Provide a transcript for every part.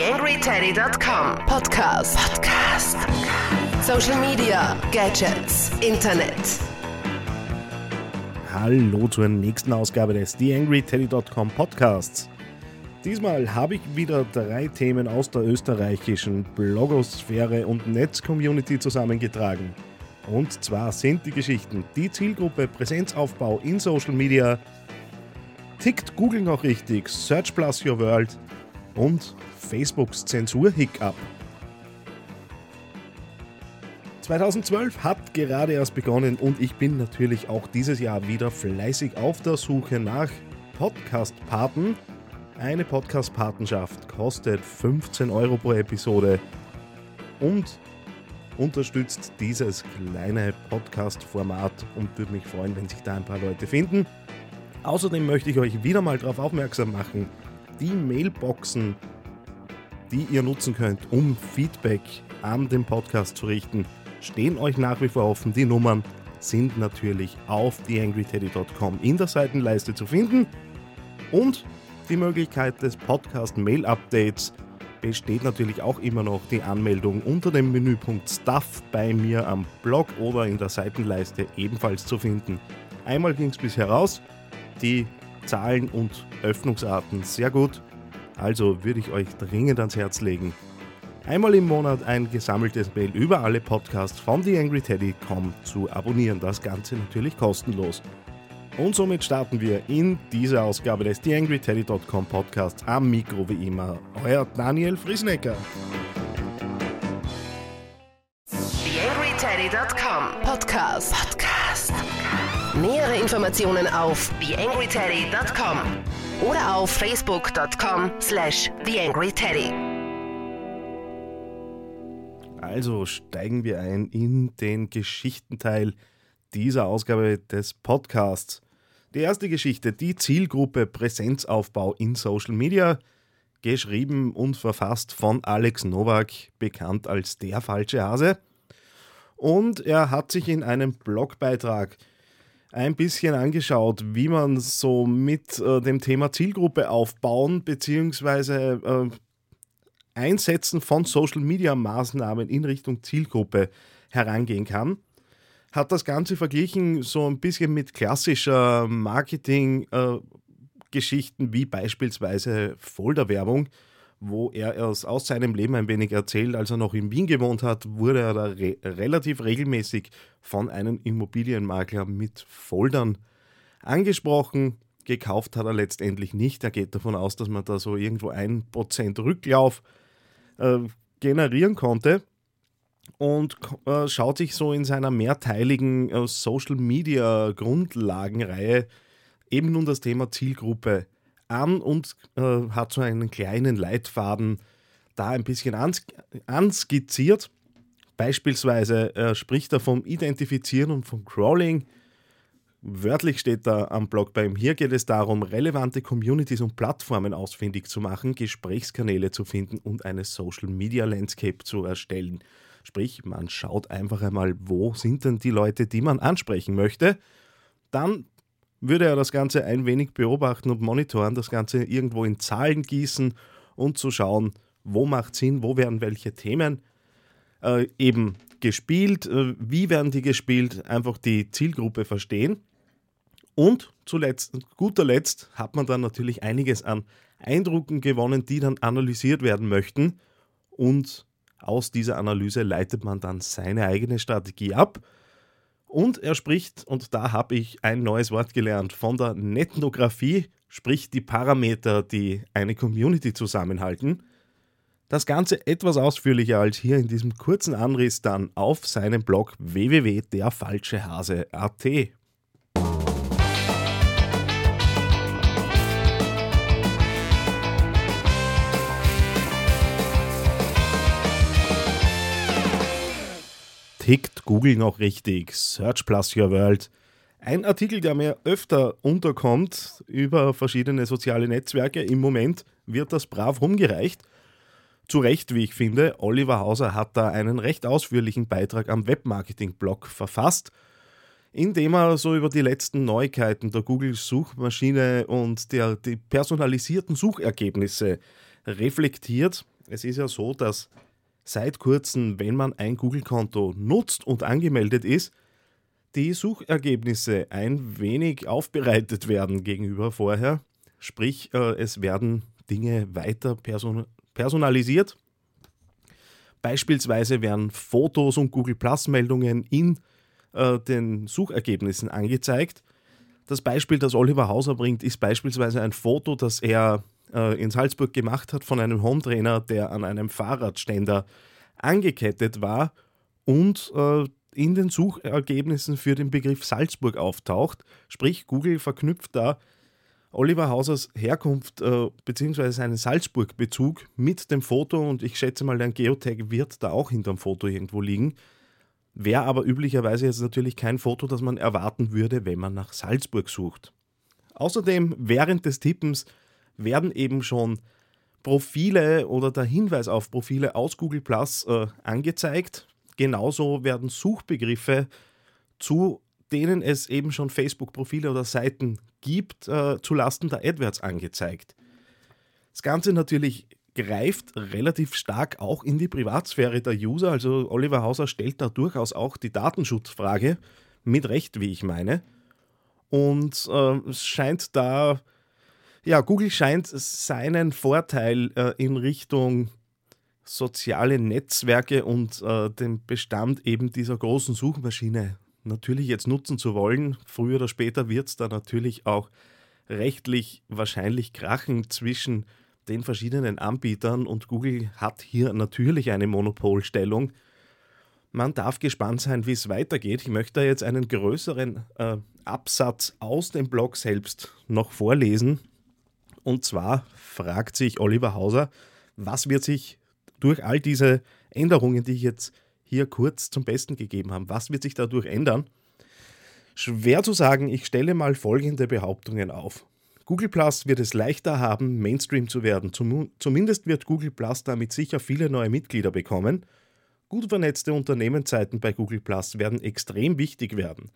TheAngryTeddy.com Podcast. Podcast. Social Media, Gadgets, Internet. Hallo zur nächsten Ausgabe des TheAngryTeddy.com Podcasts. Diesmal habe ich wieder drei Themen aus der österreichischen Blogosphäre und Netz-Community zusammengetragen. Und zwar sind die Geschichten die Zielgruppe Präsenzaufbau in Social Media, tickt Google noch richtig, Search Plus Your World und Facebooks Zensur-Hiccup. 2012 hat gerade erst begonnen und ich bin natürlich auch dieses Jahr wieder fleißig auf der Suche nach Podcast-Paten. Eine Podcast-Patenschaft kostet 15 Euro pro Episode und unterstützt dieses kleine Podcast-Format und würde mich freuen, wenn sich da ein paar Leute finden. Außerdem möchte ich euch wieder mal darauf aufmerksam machen, die Mailboxen, die ihr nutzen könnt, um Feedback an den Podcast zu richten, stehen euch nach wie vor offen. Die Nummern sind natürlich auf theangryteddy.com in der Seitenleiste zu finden. Und die Möglichkeit des Podcast Mail Updates besteht natürlich auch immer noch die Anmeldung unter dem Menüpunkt Stuff bei mir am Blog oder in der Seitenleiste ebenfalls zu finden. Einmal ging es bisher raus, die Zahlen und Öffnungsarten sehr gut, also würde ich euch dringend ans Herz legen, einmal im Monat ein gesammeltes Mail über alle Podcasts von TheAngryTeddy.com zu abonnieren. Das Ganze natürlich kostenlos. Und somit starten wir in diese Ausgabe des TheAngryTeddy.com Podcasts am Mikro wie immer. Euer Daniel Friesnecker. TheAngryTeddy.com Podcast. Podcast. Nähere Informationen auf TheAngryTeddy.com oder auf Facebook.com slash TheAngryTeddy. Also steigen wir ein in den Geschichtenteil dieser Ausgabe des Podcasts. Die erste Geschichte, die Zielgruppe Präsenzaufbau in Social Media, geschrieben und verfasst von Alex Nowak, bekannt als der falsche Hase. Und er hat sich in einem Blogbeitrag ein bisschen angeschaut, wie man so mit äh, dem Thema Zielgruppe aufbauen bzw. Äh, Einsetzen von Social-Media-Maßnahmen in Richtung Zielgruppe herangehen kann. Hat das Ganze verglichen so ein bisschen mit klassischer Marketing-Geschichten äh, wie beispielsweise Folderwerbung, wo er erst aus seinem Leben ein wenig erzählt. Als er noch in Wien gewohnt hat, wurde er da re relativ regelmäßig von einem Immobilienmakler mit Foldern angesprochen. Gekauft hat er letztendlich nicht. Er geht davon aus, dass man da so irgendwo ein Prozent Rücklauf äh, generieren konnte und äh, schaut sich so in seiner mehrteiligen äh, Social Media Grundlagenreihe eben nun das Thema Zielgruppe an und äh, hat so einen kleinen Leitfaden da ein bisschen ans anskizziert. Beispielsweise äh, spricht er vom Identifizieren und vom Crawling. Wörtlich steht da am Blog bei ihm, hier geht es darum, relevante Communities und Plattformen ausfindig zu machen, Gesprächskanäle zu finden und eine Social Media Landscape zu erstellen. Sprich, man schaut einfach einmal, wo sind denn die Leute, die man ansprechen möchte. Dann würde er das Ganze ein wenig beobachten und monitoren, das Ganze irgendwo in Zahlen gießen und zu schauen, wo macht Sinn, wo werden welche Themen äh, eben gespielt, äh, wie werden die gespielt, einfach die Zielgruppe verstehen. Und zuletzt, guter Letzt hat man dann natürlich einiges an Eindrücken gewonnen, die dann analysiert werden möchten. Und aus dieser Analyse leitet man dann seine eigene Strategie ab und er spricht, und da habe ich ein neues Wort gelernt, von der Netnographie, sprich die Parameter, die eine Community zusammenhalten. Das Ganze etwas ausführlicher als hier in diesem kurzen Anriss dann auf seinem Blog www.derfalschehase.at. tickt Google noch richtig? Search Plus Your World. Ein Artikel, der mir öfter unterkommt über verschiedene soziale Netzwerke. Im Moment wird das brav rumgereicht. Zu Recht, wie ich finde. Oliver Hauser hat da einen recht ausführlichen Beitrag am Webmarketing-Blog verfasst, in dem er so über die letzten Neuigkeiten der Google-Suchmaschine und der, die personalisierten Suchergebnisse reflektiert. Es ist ja so, dass seit kurzem, wenn man ein Google-Konto nutzt und angemeldet ist, die Suchergebnisse ein wenig aufbereitet werden gegenüber vorher. Sprich, äh, es werden Dinge weiter person personalisiert. Beispielsweise werden Fotos und Google Plus-Meldungen in äh, den Suchergebnissen angezeigt. Das Beispiel, das Oliver Hauser bringt, ist beispielsweise ein Foto, das er äh, in Salzburg gemacht hat von einem Hometrainer, der an einem Fahrradständer angekettet war und äh, in den Suchergebnissen für den Begriff Salzburg auftaucht. Sprich, Google verknüpft da Oliver Hausers Herkunft äh, bzw. seinen Salzburg-Bezug mit dem Foto und ich schätze mal, ein Geotag wird da auch hinterm Foto irgendwo liegen. Wäre aber üblicherweise jetzt natürlich kein Foto, das man erwarten würde, wenn man nach Salzburg sucht. Außerdem, während des Tippens werden eben schon Profile oder der Hinweis auf Profile aus Google Plus äh, angezeigt. Genauso werden Suchbegriffe, zu denen es eben schon Facebook-Profile oder Seiten gibt, äh, zulasten der AdWords angezeigt. Das Ganze natürlich greift relativ stark auch in die Privatsphäre der User. Also Oliver Hauser stellt da durchaus auch die Datenschutzfrage, mit Recht, wie ich meine. Und äh, es scheint da, ja, Google scheint seinen Vorteil äh, in Richtung soziale Netzwerke und äh, den Bestand eben dieser großen Suchmaschine natürlich jetzt nutzen zu wollen. Früher oder später wird es da natürlich auch rechtlich wahrscheinlich krachen zwischen den verschiedenen Anbietern und Google hat hier natürlich eine Monopolstellung. Man darf gespannt sein, wie es weitergeht. Ich möchte jetzt einen größeren äh, Absatz aus dem Blog selbst noch vorlesen. Und zwar fragt sich Oliver Hauser, was wird sich durch all diese Änderungen, die ich jetzt hier kurz zum Besten gegeben habe, was wird sich dadurch ändern? Schwer zu sagen, ich stelle mal folgende Behauptungen auf. Google Plus wird es leichter haben, Mainstream zu werden. Zum, zumindest wird Google Plus damit sicher viele neue Mitglieder bekommen. Gut vernetzte Unternehmensseiten bei Google Plus werden extrem wichtig werden.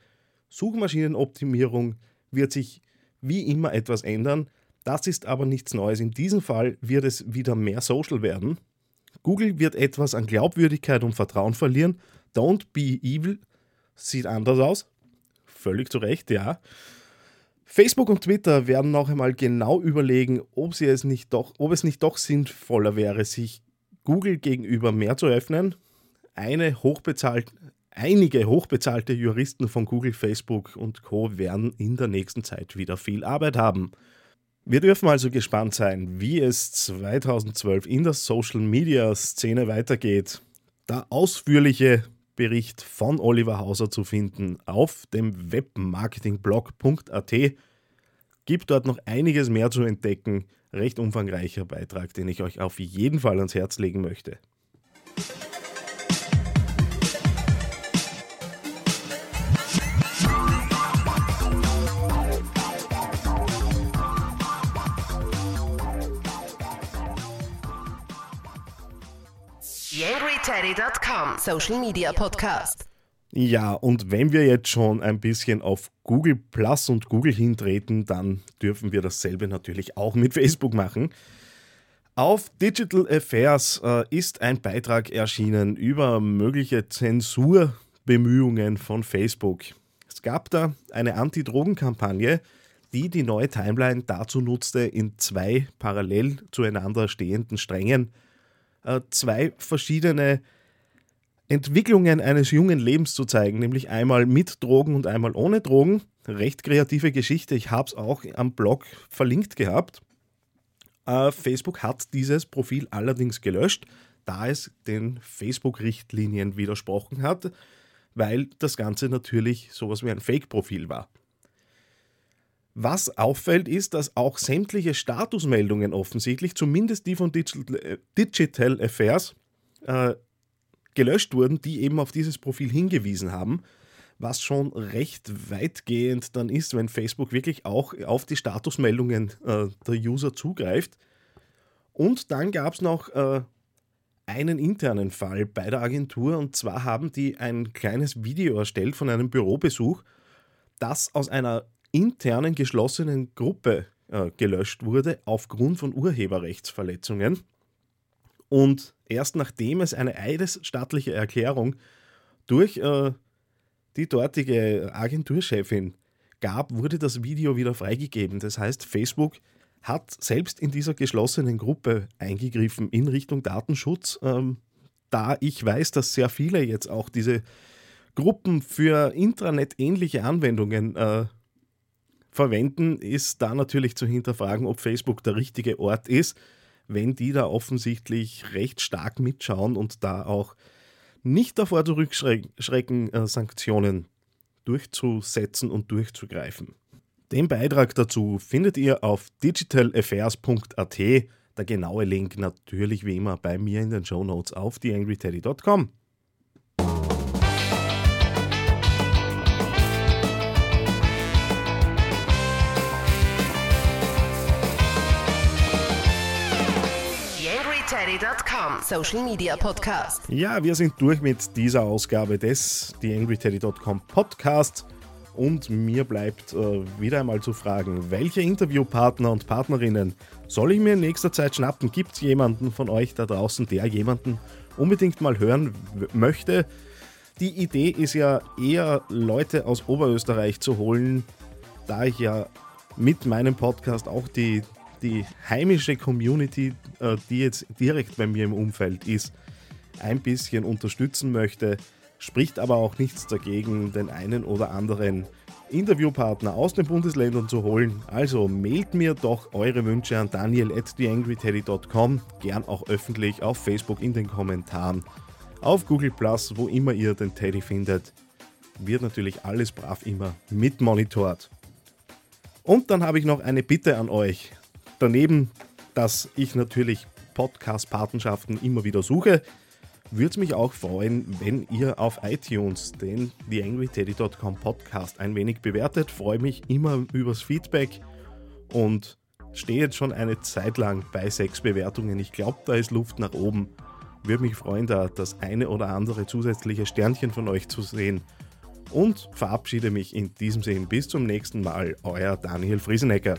Suchmaschinenoptimierung wird sich wie immer etwas ändern. Das ist aber nichts Neues. In diesem Fall wird es wieder mehr Social werden. Google wird etwas an Glaubwürdigkeit und Vertrauen verlieren. Don't be evil sieht anders aus. Völlig zu Recht, ja. Facebook und Twitter werden noch einmal genau überlegen, ob, sie es nicht doch, ob es nicht doch sinnvoller wäre, sich Google gegenüber mehr zu öffnen. Eine hochbezahlt, einige hochbezahlte Juristen von Google, Facebook und Co. werden in der nächsten Zeit wieder viel Arbeit haben. Wir dürfen also gespannt sein, wie es 2012 in der Social-Media-Szene weitergeht. Der ausführliche Bericht von Oliver Hauser zu finden auf dem webmarketingblog.at. Gibt dort noch einiges mehr zu entdecken. Recht umfangreicher Beitrag, den ich euch auf jeden Fall ans Herz legen möchte. TheAngryTeddy.com Social Media Podcast. Ja, und wenn wir jetzt schon ein bisschen auf Google Plus und Google hintreten, dann dürfen wir dasselbe natürlich auch mit Facebook machen. Auf Digital Affairs äh, ist ein Beitrag erschienen über mögliche Zensurbemühungen von Facebook. Es gab da eine Anti-Drogen-Kampagne, die die neue Timeline dazu nutzte, in zwei parallel zueinander stehenden Strängen äh, zwei verschiedene Entwicklungen eines jungen Lebens zu zeigen, nämlich einmal mit Drogen und einmal ohne Drogen. Recht kreative Geschichte. Ich habe es auch am Blog verlinkt gehabt. Äh, Facebook hat dieses Profil allerdings gelöscht, da es den Facebook-Richtlinien widersprochen hat, weil das Ganze natürlich sowas wie ein Fake-Profil war. Was auffällt, ist, dass auch sämtliche Statusmeldungen offensichtlich, zumindest die von Digital, äh, Affairs, äh, gelöscht wurden, die eben auf dieses Profil hingewiesen haben, was schon recht weitgehend dann ist, wenn Facebook wirklich auch auf die Statusmeldungen äh, der User zugreift. Und dann gab es noch einen internen Fall bei der Agentur und zwar haben die ein kleines Video erstellt von einem Bürobesuch, das aus einer internen geschlossenen Gruppe äh, gelöscht wurde aufgrund von Urheberrechtsverletzungen. Und erst nachdem es eine eidesstattliche Erklärung durch äh, die dortige Agenturchefin gab, wurde das Video wieder freigegeben. Das heißt, Facebook hat selbst in dieser geschlossenen Gruppe eingegriffen in Richtung Datenschutz. Ähm, da ich weiß, dass sehr viele jetzt auch diese Gruppen für Intranet-ähnliche Anwendungen äh, verwenden, ist da natürlich zu hinterfragen, ob Facebook der richtige Ort ist, wenn die da offensichtlich recht stark mitschauen und da auch nicht davor zurückschrecken, äh, Sanktionen durchzusetzen und durchzugreifen. Den Beitrag dazu findet ihr auf digitalaffairs.at. Der genaue Link natürlich wie immer bei mir in den Show Notes auf theangryteddy.com. TheAngryTeddy.com Social Media Podcast. Ja, wir sind durch mit dieser Ausgabe des TheAngryTeddy.com Podcast. Und mir bleibt äh, wieder einmal zu fragen, welche Interviewpartner und Partnerinnen soll ich mir in nächster Zeit schnappen? Gibt es jemanden von euch da draußen, der jemanden unbedingt mal hören möchte? Die Idee ist ja eher Leute aus Oberösterreich zu holen, da ich ja mit meinem Podcast auch die, die heimische Community, äh, die jetzt direkt bei mir im Umfeld ist, ein bisschen unterstützen möchte spricht aber auch nichts dagegen, den einen oder anderen Interviewpartner aus den Bundesländern zu holen. Also mailt mir doch eure Wünsche an daniel at theangryteddy.com, gern auch öffentlich auf Facebook in den Kommentaren, auf Google Plus, wo immer ihr den Teddy findet. Wird natürlich alles brav immer mitmonitort. Und dann habe ich noch eine Bitte an euch. Daneben, dass ich natürlich Podcast-Patenschaften immer wieder suche, würde es mich auch freuen, wenn ihr auf iTunes den TheAngryTeddy.com Podcast ein wenig bewertet. Freue mich immer übers Feedback und stehe jetzt schon eine Zeit lang bei sechs Bewertungen. Ich glaube, da ist Luft nach oben. Würde mich freuen, da das eine oder andere zusätzliche Sternchen von euch zu sehen. Und verabschiede mich in diesem Sinne. Bis zum nächsten Mal. Euer Daniel Friesenecker.